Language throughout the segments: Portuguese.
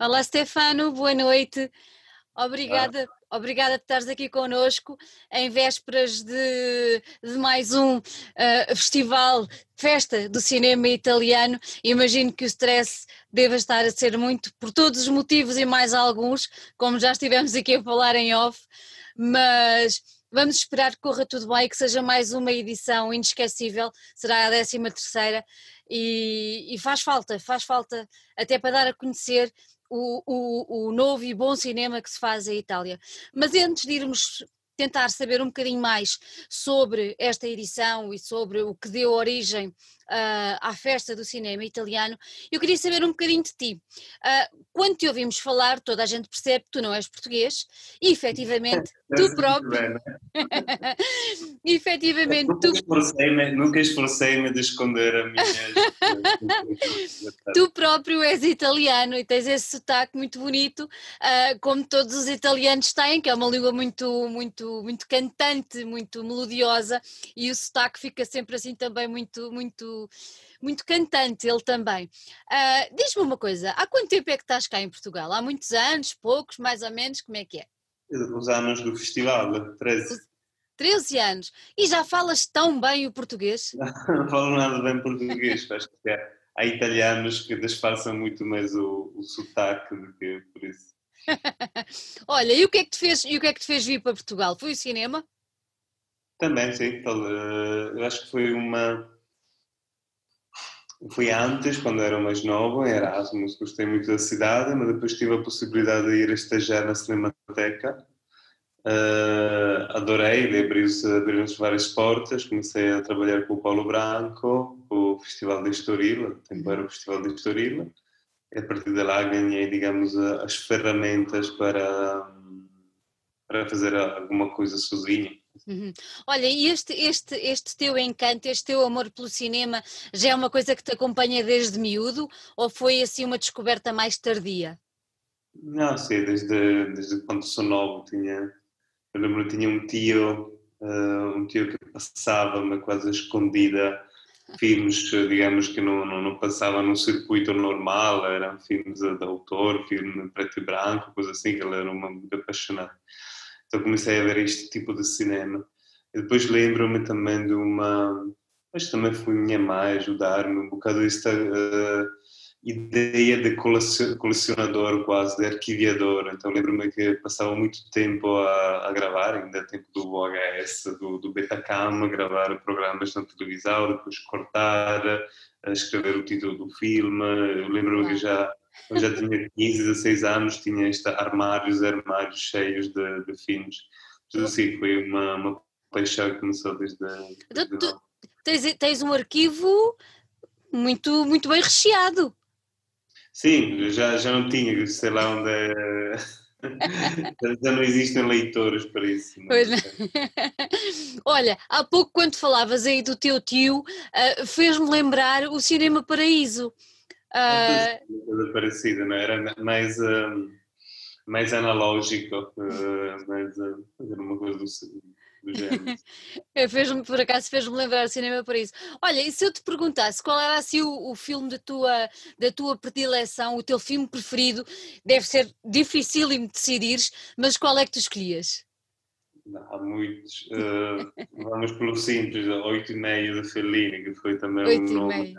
Olá Stefano, boa noite. Obrigada, obrigada por estares aqui connosco em vésperas de, de mais um uh, festival, festa do cinema italiano. Imagino que o stress deva estar a ser muito por todos os motivos e mais alguns, como já estivemos aqui a falar em off, mas vamos esperar que corra tudo bem e que seja mais uma edição inesquecível, será a 13 terceira e, e faz falta, faz falta até para dar a conhecer o, o, o, novo e bom cinema que se faz em Itália. Mas antes de irmos tentar saber um bocadinho mais sobre esta edição e sobre o que deu origem uh, à festa do cinema italiano, eu queria saber um bocadinho de ti. Uh, quando te ouvimos falar, toda a gente percebe que tu não és português e efetivamente tu próprio. Né? efetivamente nunca tu. Esforcei-me, nunca esforcei-me de esconder a minha. tu próprio és italiano e tens esse sotaque muito bonito, uh, como todos os italianos têm, que é uma língua muito, muito, muito cantante, muito melodiosa e o sotaque fica sempre assim também muito, muito muito, cantante ele também. Uh, Diz-me uma coisa, há quanto tempo é que estás cá em Portugal? Há muitos anos, poucos, mais ou menos, como é que é? Os anos do festival, 13. 13 anos. E já falas tão bem o português? Não, falo nada bem português, acho que é, há italianos que disfarçam muito mais o, o sotaque do que por isso. Olha, e o que é que te fez, e o que é que te fez vir para Portugal? Foi o cinema? Também, sim. Eu acho que foi uma Fui antes, quando era mais novo, em Erasmus, gostei muito da cidade, mas depois tive a possibilidade de ir estagiar na Cinemateca. Uh, adorei, abriu-se abriram várias portas, comecei a trabalhar com o Paulo Branco, com o Festival de Estoril, tempo era o Festival de Estoril, e a partir de lá ganhei, digamos, as ferramentas para, para fazer alguma coisa sozinho. Uhum. Olha, e este, este, este teu encanto, este teu amor pelo cinema, já é uma coisa que te acompanha desde miúdo ou foi assim uma descoberta mais tardia? Não, sim, desde, desde quando sou novo tinha, eu lembro que tinha um tio, uh, um tio que passava-me quase escondida filmes, digamos, que não, não, não passavam num circuito normal, eram filmes de autor, filme preto e branco, coisa assim, que ele era uma muito apaixonado. Então comecei a ver este tipo de cinema. E depois lembro-me também de uma. Mas também foi minha mãe ajudar-me um bocado esta uh, ideia de colecionador, quase, de arquiviador. Então lembro-me que passava muito tempo a, a, gravar, ainda tempo do VHS, do, do Betacam, gravar programas na televisão, depois cortar, escrever o título do filme. Eu lembro-me que já eu já tinha 15, 16 anos, tinha esta armários, armários cheios de, de filmes. Tudo assim, foi uma, uma paixão que começou desde. desde tu, tu, tens, tens um arquivo muito, muito bem recheado. Sim, já, já não tinha, sei lá onde é. Já não existem leitores para isso. Não. Olha, há pouco quando falavas aí do teu tio, uh, fez-me lembrar o Cinema Paraíso. Uh... Coisa parecida, não é? era mais, um, mais analógico, uh, mais uh, uma coisa do, do género. fez por acaso fez-me lembrar o cinema para isso. Olha, e se eu te perguntasse qual era assim o, o filme da tua, da tua predileção, o teu filme preferido, deve ser dificílimo decidires, mas qual é que tu escolhias? há muitos. Uh, vamos pelo simples, 8,5 de Fellini, que foi também um nome.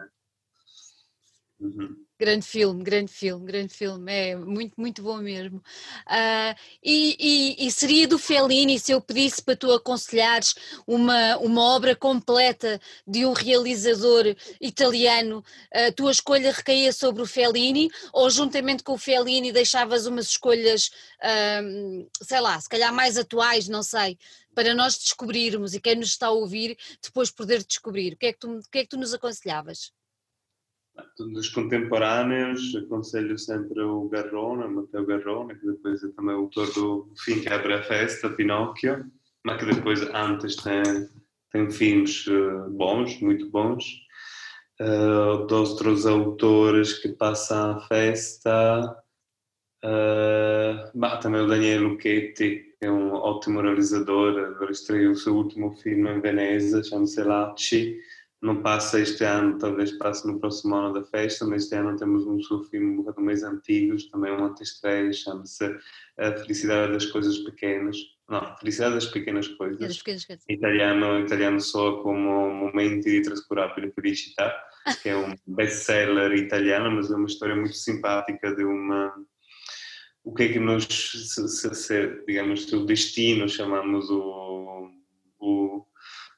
Uhum. Grande filme, grande filme, grande filme, é muito, muito bom mesmo. Uh, e, e, e, seria do Fellini se eu pedisse para tu aconselhares uma, uma obra completa de um realizador italiano, a tua escolha recaía sobre o Fellini ou juntamente com o Fellini deixavas umas escolhas, uh, sei lá, se calhar mais atuais, não sei, para nós descobrirmos e quem nos está a ouvir depois poder descobrir. O que é que tu, o que é que tu nos aconselhavas? Dos contemporâneos, aconselho sempre o Garrone, Matteo Garrone, que depois é também autor do Fim que abre a festa, Pinóquio, mas que depois antes tem, tem filmes eh, bons, muito bons. Uh, de outros autores que passam a festa, uh, também o Daniel Lucchetti, que é um ótimo realizador, agora estreou o seu último filme em Veneza, chama-se Lacci, não passa este ano, talvez passe no próximo ano da festa, mas este ano temos um filme um bocado mais antigos, também um antestreia, chama-se A Felicidade das Coisas Pequenas. Não, Felicidade das Pequenas Coisas. Das pequenas coisas. Italiano, italiano soa como Momenti di trascurabile felicità, que é um best-seller italiano, mas é uma história muito simpática de uma o que é que nós, se, se, se, digamos, o destino, chamamos o, o,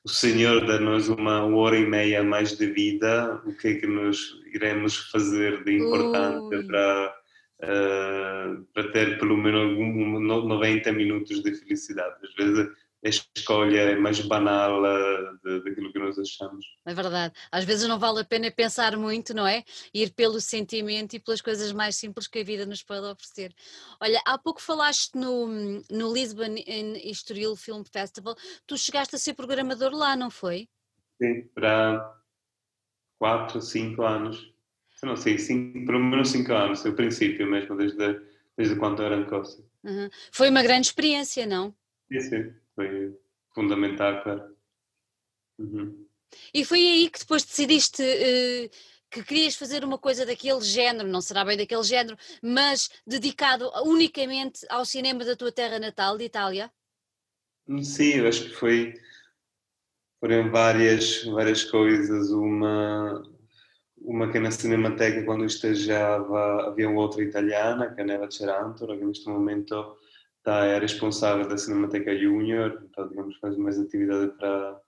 o Senhor dá-nos uma hora e meia mais de vida, o que é que nós iremos fazer de importante Ui. para, uh, para ter pelo menos 90 minutos de felicidade. Às vezes a escolha é mais banal uh, daquilo que nós achamos. É verdade. Às vezes não vale a pena pensar muito, não é? Ir pelo sentimento e pelas coisas mais simples que a vida nos pode oferecer. Olha, há pouco falaste no, no Lisbon Estoril Film Festival. Tu chegaste a ser programador lá, não foi? Sim, para 4, 5 anos. Eu não sei, cinco, pelo menos 5 anos, o princípio mesmo, desde, desde quando era em Costa. Uhum. Foi uma grande experiência, não? Sim, sim foi fundamental, claro. Uhum. E foi aí que depois decidiste uh, que querias fazer uma coisa daquele género, não será bem daquele género, mas dedicado unicamente ao cinema da tua terra natal, de Itália? Sim, eu acho que foi foram várias, várias coisas. Uma, uma que na Cinemateca, quando eu estagiava, havia uma outra italiana, que é a Neva Cerantora, que neste momento tá, é responsável da Cinemateca Junior, então, digamos, faz mais atividade para,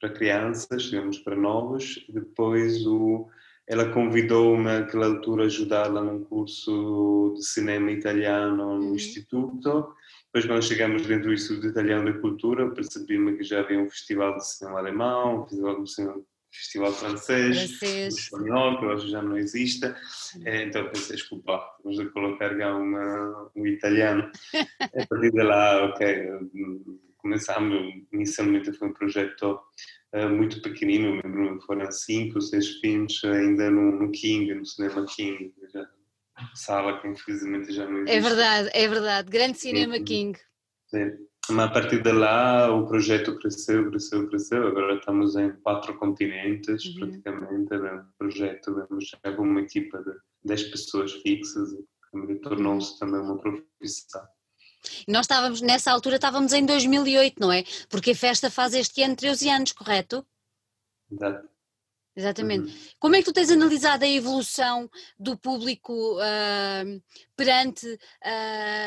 para crianças, digamos, para novos. Depois o, ela convidou-me naquela altura a ajudá-la num curso de cinema italiano no uhum. Instituto. Depois, quando chegamos dentro do Instituto Italiano de Cultura, percebi-me que já havia um festival de cinema alemão, um festival de cinema festival francês, francês. espanhol, que hoje já não existe. É, então pensei, desculpa, vamos colocar cá uma, um italiano. a partir de lá, ok, começamos, inicialmente foi um projeto uh, muito pequenino, lembro foram cinco, seis filmes ainda no, no King, no cinema King, já, sala que infelizmente já não é existe. É verdade, é verdade, grande cinema King. Sim. Mas a partir de lá o projeto cresceu, cresceu, cresceu. Agora estamos em quatro continentes, uhum. praticamente. É um projeto, vemos já com uma equipa de 10 pessoas fixas, que tornou-se uhum. também uma profissão. Nós estávamos, nessa altura, estávamos em 2008, não é? Porque a festa faz este ano 13 anos, correto? Exato. Exatamente. Uhum. Como é que tu tens analisado a evolução do público uh, perante uh,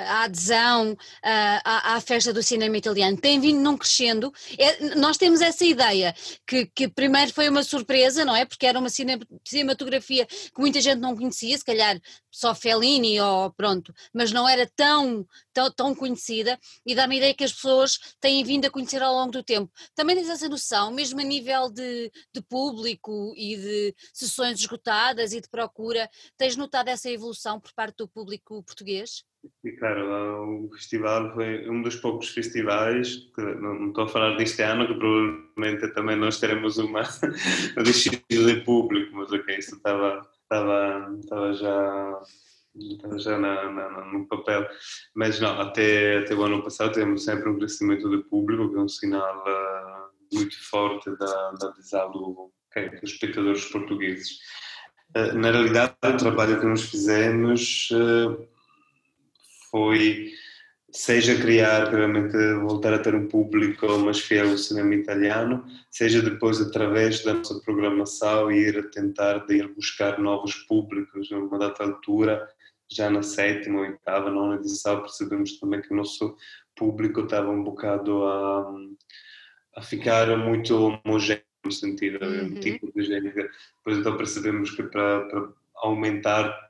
a adesão uh, à, à, festa do cinema italiano? Tem vindo num crescendo. É, nós temos essa ideia que, que, primeiro foi uma surpresa, não é? Porque era uma cinematografia que muita gente não conhecia, se calhar só Fellini ou pronto, mas não era tão, tão, tão conhecida e dá-me a ideia que as pessoas têm vindo a conhecer ao longo do tempo. Também tens essa noção, mesmo a nível de, de público e de sessões esgotadas e de procura, tens notado essa evolução por parte do público português? E claro, o festival foi um dos poucos festivais, não, estou a falar deste ano, que provavelmente também nós teremos uma, uma descida de público, mas ok, isso estava estava, estava já, estava já na, na, no papel. Mas não, até, até o ano passado temos sempre um crescimento do público, que é um sinal uh, muito forte da, da adesão do, okay, dos espectadores portugueses. Uh, na realidade, o trabalho que nós fizemos uh, foi seja criar realmente voltar a ter um público mais fiel ao cinema italiano, seja depois através da nossa programação ir a tentar de ir buscar novos públicos numa data altura, já na sétima, oitava, nona edição percebemos também que o nosso público estava um bocado a, a ficar muito homogéneo no sentido uhum. tipo de género. Depois então percebemos que para, para aumentar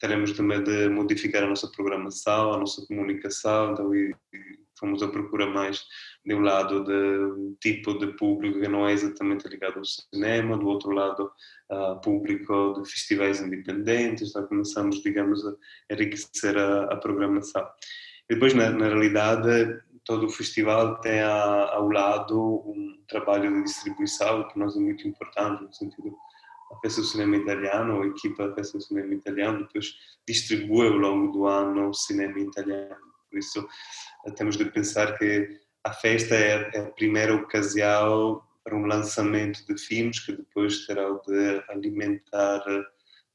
teremos também de modificar a nossa programação, a nossa comunicação, então e, e fomos à procura mais de um lado de tipo de público que não é exatamente ligado ao cinema, do outro lado uh, público de festivais independentes, então começamos, digamos, a enriquecer a, a programação. E depois, na, na, realidade, todo o festival tem a, ao lado um trabalho de distribuição que nós é muito importante, no sentido Festa do Cinema Italiano, a equipa da Festa do Cinema Italiano, depois distribui ao longo do ano o cinema italiano. Por isso, temos de pensar que a festa é, é a primeira ocasião para um lançamento de filmes que depois terá de alimentar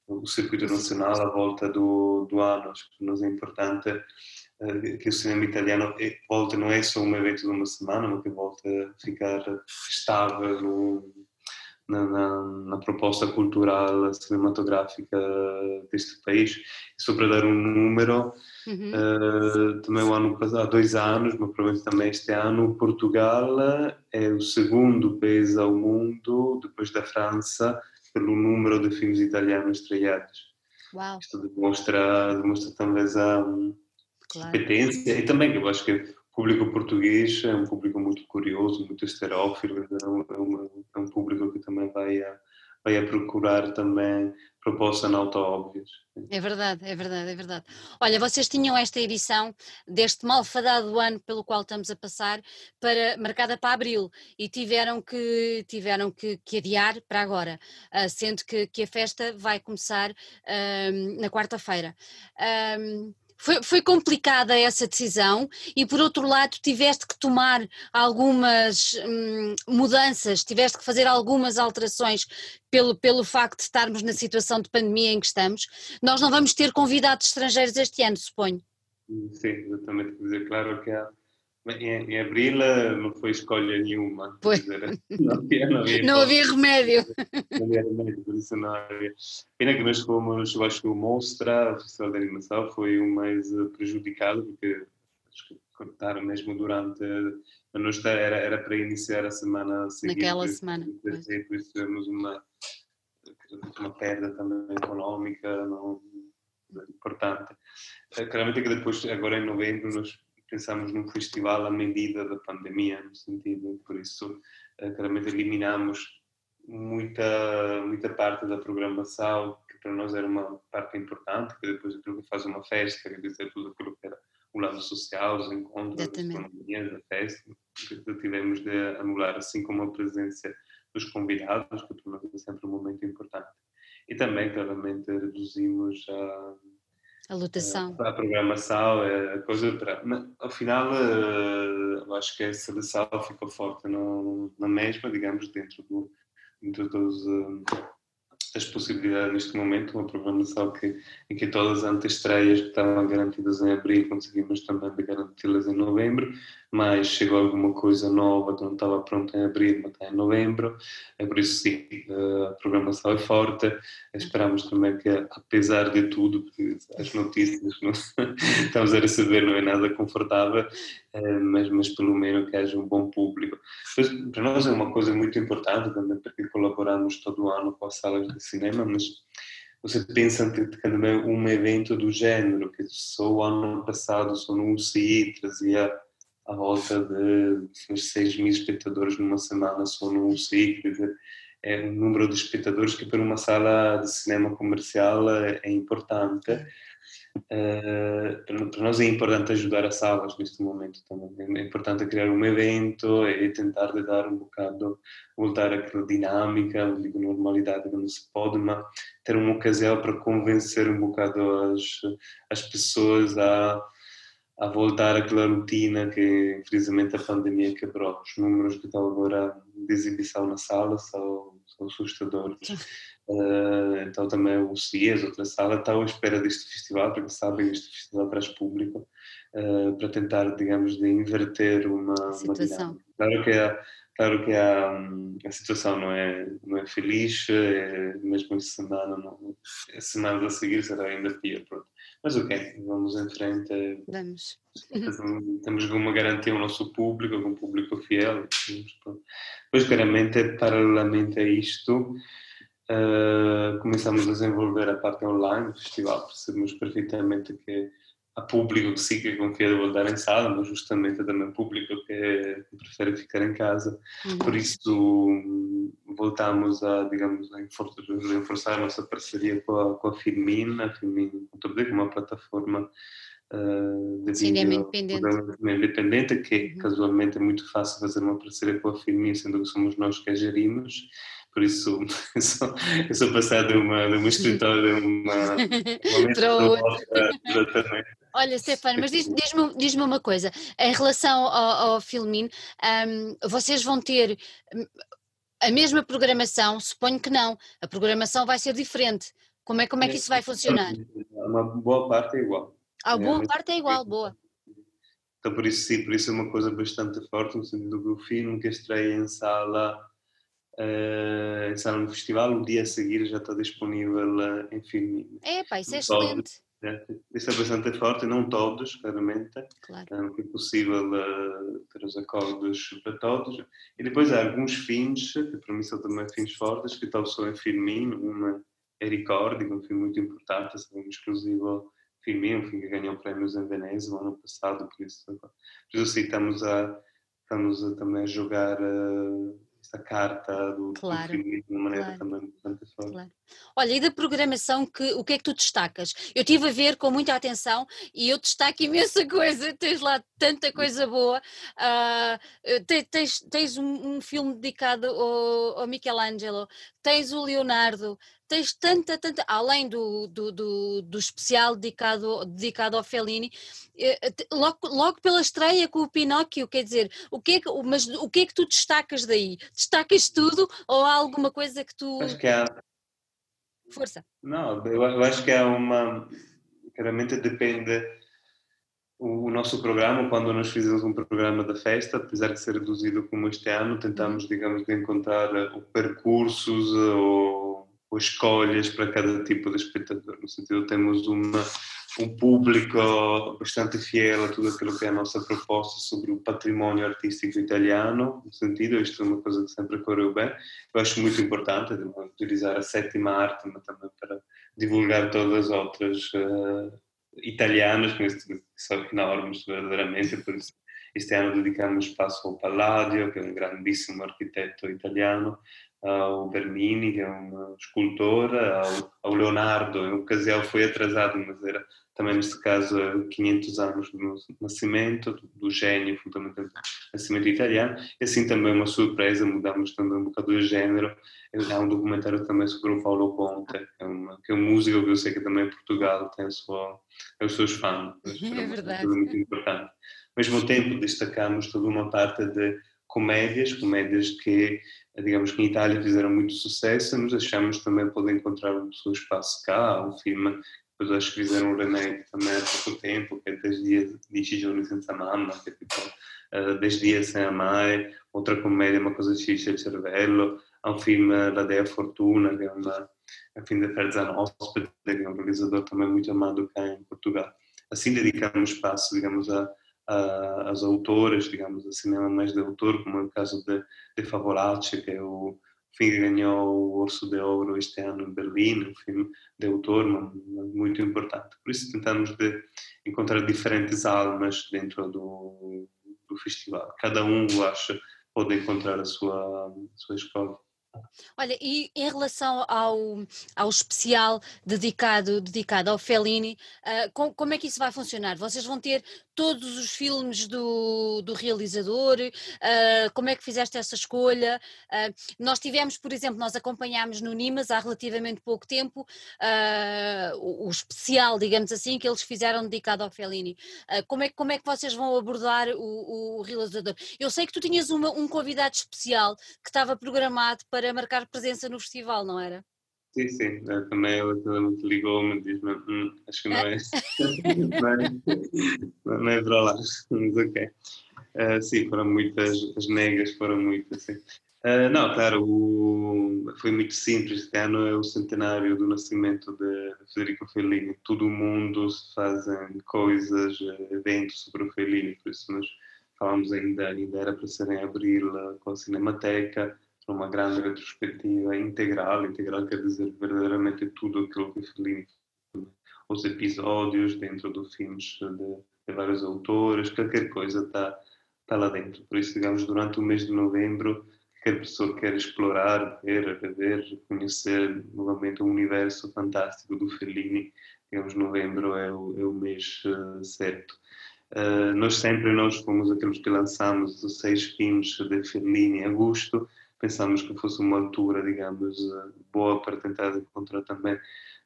o circuito nacional à volta do, do ano. Acho que nós é importante uh, que o cinema italiano volte, não é só um evento de uma semana, mas que volte a ficar estável no, na, na, na, proposta cultural cinematográfica deste país. Só para dar um número, uhum. uh, também o ano passado, há dois anos, mas provavelmente também este ano, Portugal é o segundo país ao mundo, depois da França, pelo número de filmes italianos estreados. Uau. Isto demonstra, demonstra talvez a claro. competência e também eu acho que público português é um público muito curioso, muito esterófilo, é é é um público que também vai a, vai a procurar também propostas não tão óbvias. É verdade, é verdade, é verdade. Olha, vocês tinham esta edição deste malfadado ano pelo qual estamos a passar, para, marcada para abril, e tiveram que, tiveram que, que adiar para agora, uh, sendo que, que a festa vai começar uh, na quarta-feira. Uh, foi, foi, complicada essa decisão e por outro lado tiveste que tomar algumas hum, mudanças, tiveste que fazer algumas alterações pelo, pelo facto de estarmos na situação de pandemia em que estamos. Nós não vamos ter convidados estrangeiros este ano, suponho. Sim, exatamente. Quer dizer, claro que há em, em abril eh, não foi escolha nenhuma. Pois. Dizer, não, havia, não, havia, não havia remédio. Não havia remédio, por isso não havia. Pena que nós fomos, eu acho que o Mostra, o Festival de Animação, foi o mais eh, prejudicado, porque acho que cortaram mesmo durante. A nossa era, era para iniciar a semana seguinte. Naquela semana. Por isso tivemos uma, uma perda também económica não, importante. Eh, claramente que depois, agora em novembro, nós pensamos num festival à medida da pandemia, no sentido, por isso, eh, claramente eliminamos muita, muita parte da programação, que para nós era uma parte importante, que depois aquilo que faz uma festa, quer dizer, tudo aquilo que era o lado social, os encontros, as economias da festa, que tivemos de anular, assim como a presença dos convidados, que para nós é sempre um momento importante. E também, claramente, reduzimos a a lotação. a programação, é a coisa. Para, ao final, eh, eu acho que a seleção ficou forte na mesma, digamos, dentro, do, dentro dos, eh, das possibilidades neste momento. Uma programação que, em que todas as antestreias que estavam garantidas em abril conseguimos também garanti-las em novembro mas chegou alguma coisa nova que não estava pronta em abril, mas está em novembro, é por isso sim, a programação é forte, esperamos também que, apesar de tudo, as notícias não estamos a receber não é nada confortável, eh, mas, mas pelo menos que haja um bom público. Pois, para nós é uma coisa muito importante também, porque colaboramos todo ano com as salas de cinema, mas você pensa que também um evento do género, que só o ano passado, só no UCI, trazia à volta de 6 mil espectadores numa semana só no UCI, quer dizer, é um número de espectadores que para uma sala de cinema comercial é, é importante. Uh, para nós é importante ajudar as salas neste momento também. É importante criar um evento e tentar de dar um bocado, voltar àquela dinâmica, digo, normalidade que não se pode, mas ter uma ocasião para convencer um bocado as, as pessoas a a voltar àquela rotina que infelizmente a pandemia quebrou. Os números que estão agora de exibição na sala são, são assustadores. Uh, então também o CIES, outra sala, está à espera deste festival, porque sabem este festival traz público, uh, para tentar, digamos, de inverter uma, situação. Uma claro que a, claro que a, a situação não é, não é feliz, é, mesmo esta semana, não, a semana a seguir será ainda pior. Pronto. Mas ok, vamos em frente. Vamos. Temos uma garantia ao nosso público, um público fiel. Pois, claramente, paralelamente a isto, uh, começamos a desenvolver a parte online do festival. Percebemos perfeitamente que há público que sim que confia de voltar em sala, mas justamente também público que, que prefere ficar em casa. Uhum. Por isso voltamos a, digamos, a reforçar a nossa parceria com a, com a Filmin, a é uma plataforma uh, de cinema independente. independente, que uhum. casualmente é muito fácil fazer uma parceria com a Filmin, sendo que somos nós que a gerimos por isso eu sou, eu sou passado de uma, de uma escritório de uma, uma para outra, Olha, Stefano, mas diz-me diz diz uma coisa, em relação ao, ao Filmin, um, vocês vão ter, hum, a mesma programação, suponho que não, a programação vai ser diferente. Como é, como é que isso vai funcionar? Uma boa parte é igual. A boa é, parte é igual, boa. Então por isso sim, por isso é uma coisa bastante forte, no sentido que o filme que estreia em sala, uh, sala no festival, o dia a seguir já está disponível uh, em filme. É pá, isso é excelente. É, isso é bastante forte, não todos, claramente. Claro. Não é possível uh, ter os acordos para todos. E depois há alguns filmes, que para mim são também filmes fortes, que estão só em filminho. Uma é Record, um filme muito importante, é um exclusivo filme, um filme que ganhou prémios em Veneza no ano passado, por isso, por isso assim, estamos a, estamos a, também a jogar uh, esta carta do, claro, do filme de uma maneira claro, também bastante forte. Claro. Olha, e da programação, que, o que é que tu destacas? Eu estive a ver com muita atenção e eu destaco imensa coisa, tens lá tanta coisa boa. Uh, tens, tens um, um, filme dedicado ao, ao Michelangelo, tens o Leonardo, tens tanta, tanta, além do, do, do, do especial dedicado, dedicado ao Fellini, eh, logo, logo pela estreia com o Pinóquio, quer dizer, o que é que, mas o que é que tu destacas daí? Destacas tudo ou há alguma coisa que tu... Acho que há... Força. Não, eu acho que há uma... Claramente depende o nosso programa, quando nós fizemos um programa da festa, apesar de ser reduzido como este ano, tentamos, uhum. digamos, de encontrar percursos ou ou escolhas para cada tipo de espectador. No sentido, temos uma, um público bastante fiel a tudo aquilo que é a nossa proposta sobre o património artístico italiano, no sentido, isto é uma coisa que sempre correu bem. Eu acho muito importante utilizar a sétima arte, mas também para divulgar todas as outras uh, italianas, que são enormes verdadeiramente, por isso este ano dedicamos espaço ao Palladio, que é um grandíssimo arquiteto italiano, ao Bernini, que é um escultor, ao, ao Leonardo, em ocasião foi atrasado, mas era também neste caso 500 anos do nascimento, do, do gênio fundamental do nascimento italiano, e assim também uma surpresa, mudamos também um bocado de género, há um documentário também sobre o Paulo Conte, que é, uma, que é um músico que eu sei que também em Portugal tem, os seus fãs, é verdade. muito importante. Ao mesmo tempo destacamos toda uma parte de comédias, comédias que digamos que em Itália fizeram muito sucesso, mas achamos também podem encontrar o seu espaço cá, um filme depois acho que fizeram um remake também há pouco tempo, que é 10 dias, 10 giorni senza mamma, que é tipo uh, 10 dias sem a mãe, outra comédia, uma coisa xixi al cervello, há um filme La Dea Fortuna, que é um filme de Ferzan Hospede, que é um realizador também muito amado cá em Portugal. Assim dedicamos espaço, digamos, a uh, as autoras, digamos, a cinema mais de autor, como é o caso de, de Favolacci, que é o filme que ganhou o Orso de Ouro este ano em Berlim, um filme de autor muito importante. Por isso tentamos de encontrar diferentes almas dentro do, do festival. Cada um, acha, pode encontrar a sua, a sua escola. Olha, e em relação ao, ao especial dedicado, dedicado ao Fellini, uh, com, como é que isso vai funcionar? Vocês vão ter todos os filmes do, do realizador? Uh, como é que fizeste essa escolha? Uh, nós tivemos, por exemplo, nós acompanhámos no Nimas há relativamente pouco tempo uh, o, o, especial, digamos assim, que eles fizeram dedicado ao Fellini. como, é, como é que vocês vão abordar o, o realizador? Eu sei que tu tinhas uma, um convidado especial que estava programado para marcar presença no festival, não era? Sim, sim, também ela ligou-me e diz-me, hum, acho que não é, não, é, não é para lá, mas ok. Uh, sim, foram muitas, as negas foram muitas, sim. Uh, não, claro, o, foi muito simples, este ano é o centenário do nascimento de Federico Fellini, todo o mundo se fazem coisas, eventos sobre o Fellini, por isso nós falamos ainda, ainda era para ser em abril com a Cinemateca, uma grande retrospectiva integral. Integral quer dizer verdadeiramente tudo aquilo que Fellini os episódios dentro dos filmes de, de vários autores, qualquer coisa está tá lá dentro. Por isso, digamos, durante o mês de novembro, qualquer pessoa que quer explorar, ver, rever, conhecer novamente o universo fantástico do Fellini, digamos, novembro é o, é o mês uh, certo. Uh, nós sempre nós fomos aqueles que lançamos os seis filmes de Fellini em agosto, pensamos que fosse uma altura, digamos, eh, boa para tentar encontrar também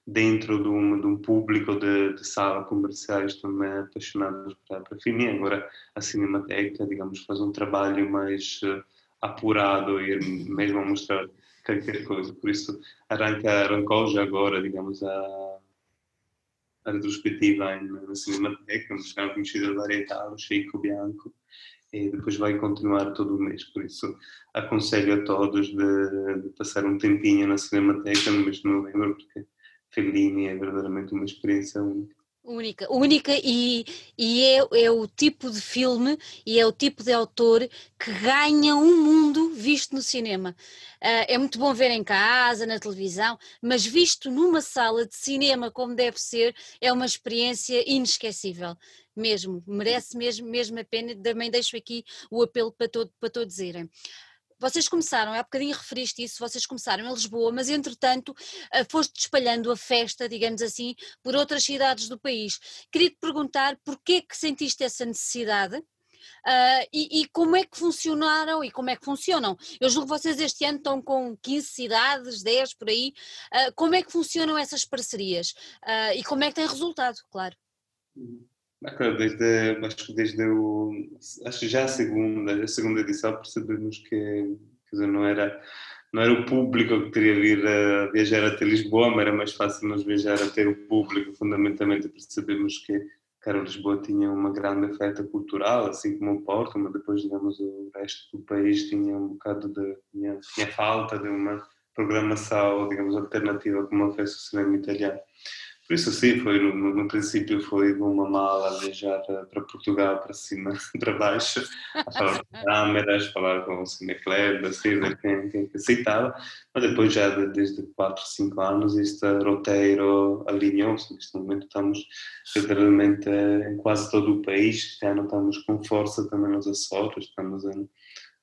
dentro de um, de um público de, de sala comerciais também apaixonados para, para filme. Agora a Cinemateca, digamos, faz um trabalho mais uh, apurado e mesmo a mostrar qualquer coisa. Por isso, arranca, arrancou já agora, digamos, a, a retrospectiva na Cinemateca, mostraram conhecida Varietal, Chico Bianco, e depois vai continuar todo o mês. Por isso, aconselho a todos de, de passar um tempinho na Cinemateca no mês de novembro, porque Fellini é verdadeiramente uma experiência única. Única, única e, e é, é, o tipo de filme e é o tipo de autor que ganha um mundo visto no cinema. Uh, é muito bom ver em casa, na televisão, mas visto numa sala de cinema como deve ser, é uma experiência inesquecível. Mesmo, merece mesmo, mesmo a pena. Também deixo aqui o apelo para, todo, para todos irem vocês começaram, há bocadinho referiste isso, vocês começaram em Lisboa, mas entretanto eh, foste espalhando a festa, digamos assim, por outras cidades do país. Queria te perguntar porquê que sentiste essa necessidade uh, e, e, como é que funcionaram e como é que funcionam. Eu julgo que vocês este ano estão com 15 cidades, 10 por aí. Uh, como é que funcionam essas parcerias uh, e como é que tem resultado, claro? Uhum. Desde, acho que desde o, acho já a segunda, a segunda edição percebemos que dizer, não era não era o público que queria vir a viajar até Lisboa, mas era mais fácil nós viajar até o público, fundamentalmente percebemos que cara, Lisboa tinha uma grande oferta cultural, assim como o Porto, mas depois, digamos, o resto do país tinha um bocado de, tinha, tinha falta de uma programação, digamos, alternativa como a festa cinema italiano. Por isso sim, foi no, no, princípio foi uma mala viajar para Portugal, para cima, para baixo, a falar com câmeras, falar com o Cineclub, assim, ver quem, quem aceitava, mas depois já de, desde 4, 5 anos este roteiro alinhou-se, neste momento estamos literalmente em quase todo o país, já não estamos com força também nos Açores, estamos em,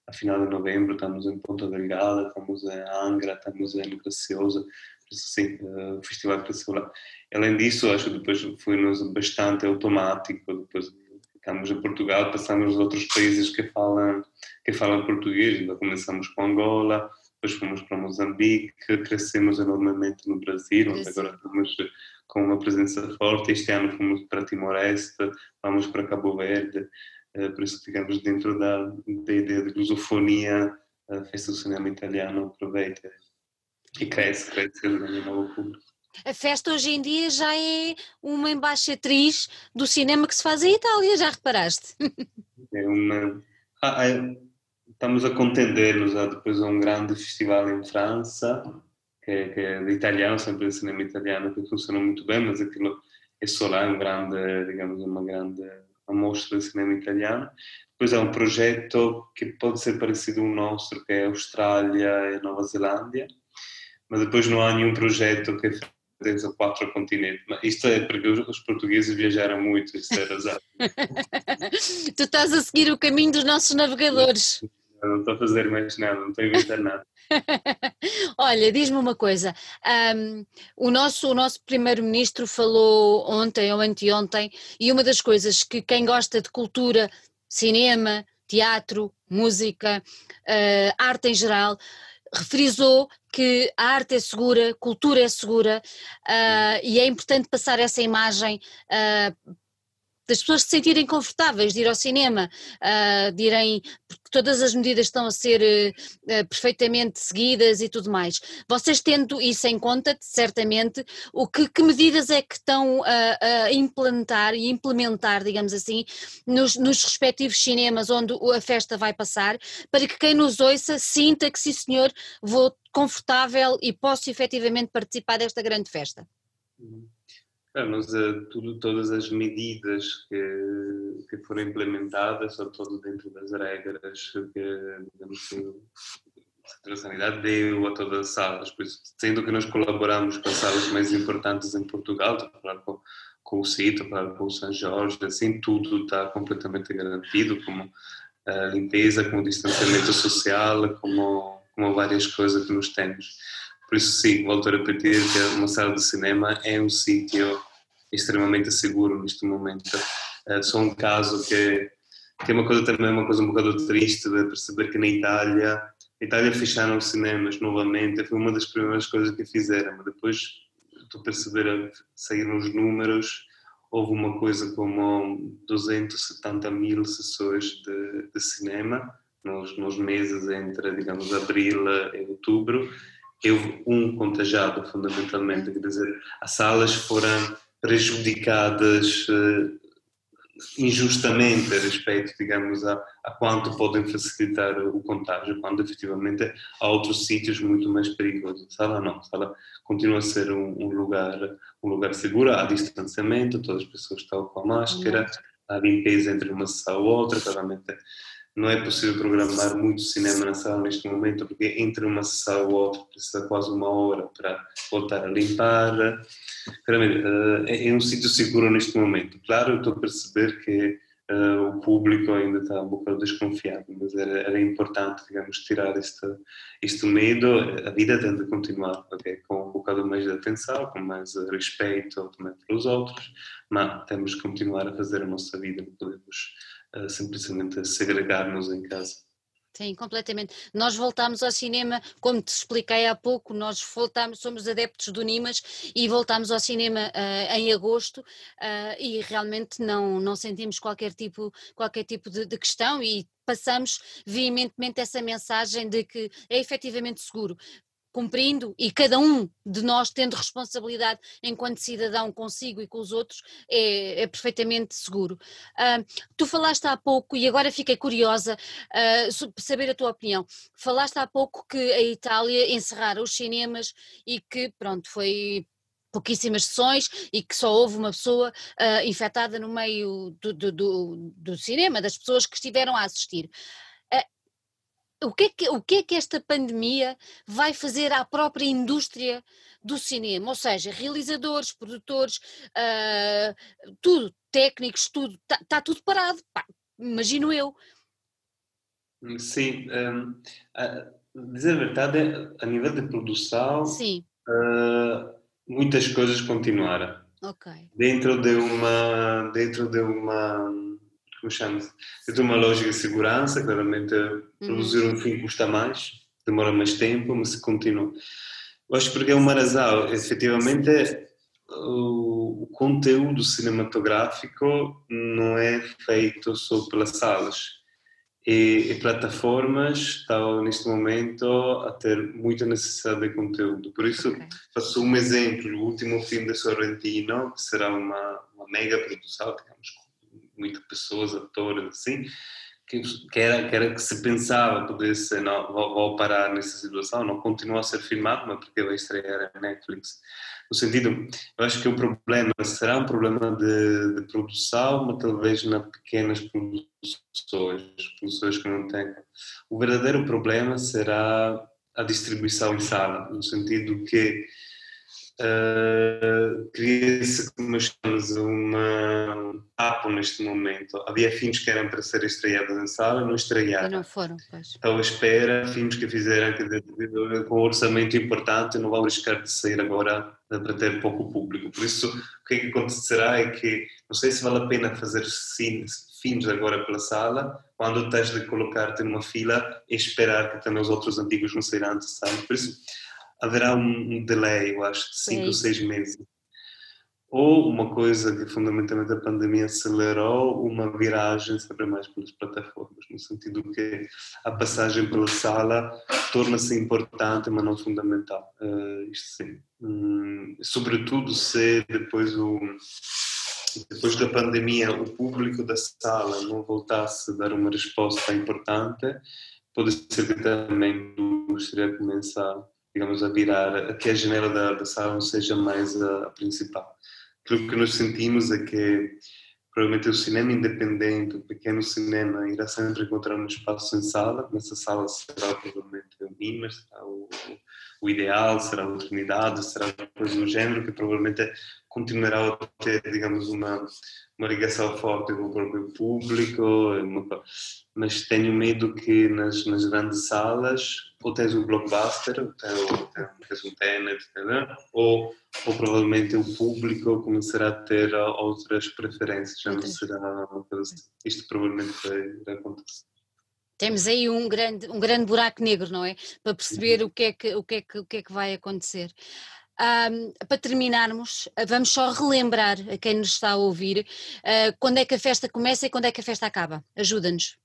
a final de novembro, estamos em Ponta Delgada, estamos em Angra, estamos em Graciosa, sim, o Festival Criciúma. Além disso, acho que depois foi-nos bastante automático, depois ficamos em Portugal, passamos aos outros países que falam, que falam português, então começamos com Angola, depois fomos para Moçambique, crescemos enormemente no Brasil, onde agora estamos com uma presença forte, este ano fomos para Timor-Leste, vamos para Cabo Verde, eh, por isso ficamos dentro da, da ideia de lusofonia, a festa do cinema italiano aproveita e cresce, cresce, ganha novo público. A festa hoje em dia já é uma embaixatriz do cinema que se faz em Itália, já reparaste? É uma. Ah, é... Estamos a contender-nos depois a um grande festival em França, que é, que é de italiano, sempre de cinema italiano, que funciona muito bem, mas aquilo é só lá um grande, digamos, uma grande amostra de cinema italiano. Depois há um projeto que pode ser parecido ao nosso, que é Austrália e Nova Zelândia, mas depois não há nenhum projeto que três ou quatro continentes. Isto é porque os portugueses viajaram muito, isto é razão. tu estás a seguir o caminho dos nossos navegadores. Não, não estou a fazer mais nada, não estou a inventar nada. Olha, diz-me uma coisa. Um, o nosso, o nosso primeiro-ministro falou ontem ou anteontem, e uma das coisas que quem gosta de cultura, cinema, teatro, música, uh, arte em geral, refrisou que a arte é segura, cultura é segura uh, e é importante passar essa imagem uh, das pessoas se sentirem confortáveis de ir ao cinema, uh, de irem, porque todas as medidas estão a ser uh, perfeitamente seguidas e tudo mais. Vocês tendo isso em conta, certamente, o que, que medidas é que estão a, a, implantar e implementar, digamos assim, nos, nos respectivos cinemas onde a festa vai passar, para que quem nos ouça sinta que sim senhor, vou confortável e posso efetivamente participar desta grande festa? Uhum. Mas tudo, todas as medidas que, que foram implementadas todas dentro das regras que, digamos, a Sanidade deu a todas as salas, por isso, sendo que nós colaboramos com as salas mais importantes em Portugal, falar com, com o CITO, falar com o São Jorge, assim, tudo está completamente garantido, como a limpeza, como o distanciamento social, como, como várias coisas que nós temos. Por isso, sim, volto a repetir que uma sala de cinema é um sítio extremamente seguro neste momento. Uh, só um caso que, que é uma coisa também uma coisa um bocado triste de perceber que na Itália, na Itália fecharam os cinemas novamente, foi uma das primeiras coisas que fizeram, mas depois tu perceber saíram os números, houve uma coisa como 270 mil sessões de, de cinema, nos, nos meses entre, digamos, abril e outubro, houve um contagiado, fundamentalmente, quer dizer, as salas foram prejudicadas uh, injustamente a respeito, digamos, a, a, quanto podem facilitar o contágio, quando efetivamente há outros sítios muito mais perigosos. A sala não, sala continua a ser um, um lugar um lugar seguro, há distanciamento, todas as pessoas estão com a máscara, há limpeza entre uma sala ou outra, claramente não é possível programar muito cinema na sala neste momento, porque entre uma sessão ou outra precisa quase uma hora para voltar a limpar. Eh, é um sítio seguro neste momento. Claro, eu estou a perceber que uh, o público ainda está um bocado desconfiado, mas era, era, importante, digamos, tirar este, este medo. A vida tem de continuar, okay? com um bocado mais de atenção, com mais respeito também pelos outros, mas temos que continuar a fazer a nossa vida, não podemos simplesmente segregar-nos em casa. Sim, completamente. Nós voltámos ao cinema, como te expliquei há pouco, nós voltámos, somos adeptos do Nimas e voltámos ao cinema uh, em agosto uh, e realmente não, não sentimos qualquer tipo, qualquer tipo de, de questão e passamos veementemente essa mensagem de que é efetivamente seguro cumprindo e cada um de nós tendo responsabilidade enquanto cidadão consigo e com os outros é, é perfeitamente seguro. Uh, tu falaste há pouco, e agora fiquei curiosa uh, saber a tua opinião, falaste há pouco que a Itália encerrara os cinemas e que pronto, foi pouquíssimas sessões e que só houve uma pessoa uh, infectada no meio do, do, do, do cinema, das pessoas que estiveram a assistir o que, é que, o que é que esta pandemia vai fazer à própria indústria do cinema? Ou seja, realizadores, produtores, uh, tudo, técnicos, tudo, está tá tudo parado, pá, imagino eu. Sim, um, a dizer a verdade, a nível de produção. Uh, muitas coisas continuaram. Okay. Dentro de uma, dentro de uma chama-se, de uma lógica de segurança, claramente produzir uhum. um fim custa mais, demora mais tempo, mas se continua. Eu acho porque é um marazal, efetivamente o, o conteúdo cinematográfico não é feito só pelas salas. E, e, plataformas estão neste momento a ter muita necessidade de conteúdo. Por isso, okay. faço um exemplo: o último filme de Sorrentino, que será uma, uma mega produção, digamos, muitas pessoas, atores, assim, que, que, era, que era que se pensava pudesse, não, vou, vou, parar nessa situação, não continua a ser filmado, mas porque vai estrear a Netflix. No sentido, eu acho que o problema será um problema de, de produção, mas talvez nas pequenas produções, produções que não têm. O verdadeiro problema será a distribuição em sala, no sentido que uh, cria-se, como chamamos, uma neste momento. Havia filmes que eram para ser estreados em sala, não estrearam. E não foram, pois. À espera, filmes que fizeram com um orçamento importante, não vão arriscar de sair agora para ter pouco público. Por isso, o que, é que acontecerá é que não sei se vale a pena fazer filmes agora pela sala, quando tens de colocar-te numa fila e esperar que também os outros antigos não sairão antes, sabe? Por isso, haverá um, delay, eu acho, de 5 ou 6 meses. Ou uma coisa que fundamentalmente a pandemia acelerou, uma viragem sempre mais pelas plataformas, no sentido que a passagem pela sala torna-se importante, mas não fundamental. Uh, isto sim. Hum, sobretudo se depois o depois da pandemia o público da sala não voltasse a dar uma resposta importante, pode ser que também a indústria comece a digamos, a virar, que a janela da, da sala não seja mais a, a principal. Aquilo que nós sentimos é que provavelmente o cinema independente, o pequeno cinema, irá sempre encontrar um espaço em sala, nessa sala será provavelmente o Mimas, será o, o Ideal, será a Trinidade, será coisa do género, que provavelmente continuará a ter, digamos, uma, uma ligação forte com o próprio público, mas tenho medo que nas, nas grandes salas, ou tens um blockbuster, ou tens, um Tenet, ou, ou provavelmente o público começará a ter outras preferências, já não será assim. Isto provavelmente vai acontecer. Temos aí um grande, um grande buraco negro, não é? Para perceber uhum. o que é que, o que, é que, o que, é que vai acontecer. Um, para terminarmos, vamos só relembrar a quem nos está a ouvir uh, quando é que a festa começa e quando é que a festa acaba. Ajuda-nos.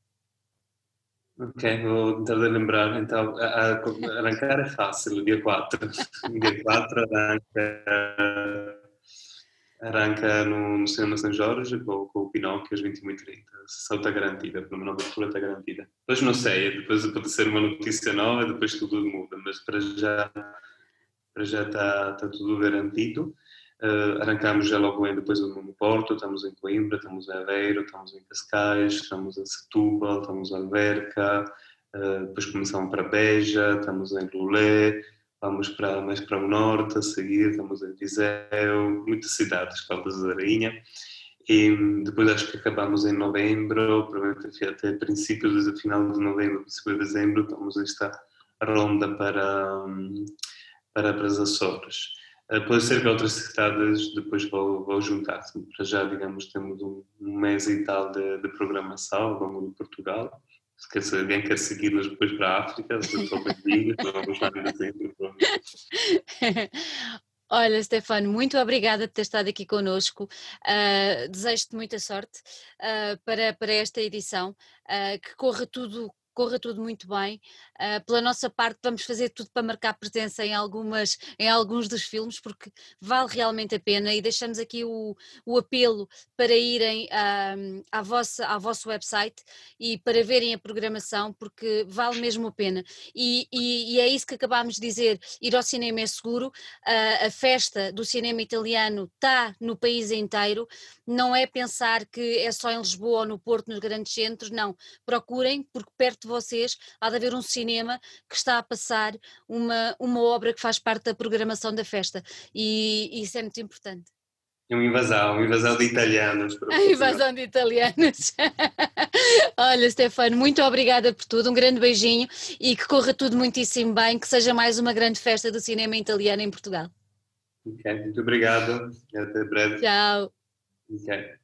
Ok, vou tentar lembrar. Então, a, a, arrancar é fácil, dia 4. dia 4 arranca, arranca no, no Cinema São Jorge com, com o Pinóquio às 21h30. A sessão está garantida, pelo menos a abertura está garantida. Depois não sei, depois pode ser uma notícia nova, depois tudo muda, mas para já, para já está, está tudo garantido. Uh, arrancamos já logo em, depois no Porto, estamos em Coimbra, estamos em Aveiro, estamos em Cascais, estamos em Setúbal, estamos em Alverca, uh, depois começamos para Beja, estamos em Lulé, vamos para, mais para o norte a seguir, estamos em Viseu, muitas cidades, Caldas da Rainha, e depois acho que acabamos em novembro, provavelmente até princípios, final de novembro, princípio de dezembro, estamos esta ronda para, para, para as Açores. Pode ser que outras cidades depois vou, vou juntar. Para já, digamos, temos um, mês e tal de, de programação longo de Portugal. Se alguém quer seguir-nos depois para a África, estou bem-vindo, vamos lá em dezembro. Olha, Stefano, muito obrigada por ter estado aqui connosco. Uh, Desejo-te muita sorte uh, para, para esta edição, uh, que corra tudo corra tudo muito bem. Uh, pela nossa parte, vamos fazer tudo para marcar presença em, algumas, em alguns dos filmes, porque vale realmente a pena e deixamos aqui o, o apelo para irem uh, à, vossa, ao vosso website e para verem a programação, porque vale mesmo a pena. E, e, e é isso que acabámos de dizer: ir ao cinema é seguro, uh, a festa do cinema italiano está no país inteiro, não é pensar que é só em Lisboa ou no Porto, nos grandes centros, não. Procurem, porque perto de vocês há de haver um cinema que está a passar uma, uma obra que faz parte da programação da festa e, e isso é muito importante. É uma invasão, uma invasão de italianos. A invasão de italianos. Olha, Stefano, muito obrigada por tudo, um grande beijinho e que corra tudo muitíssimo bem, que seja mais uma grande festa do cinema italiano em Portugal. Ok, muito obrigado. Até breve. Tchau. Okay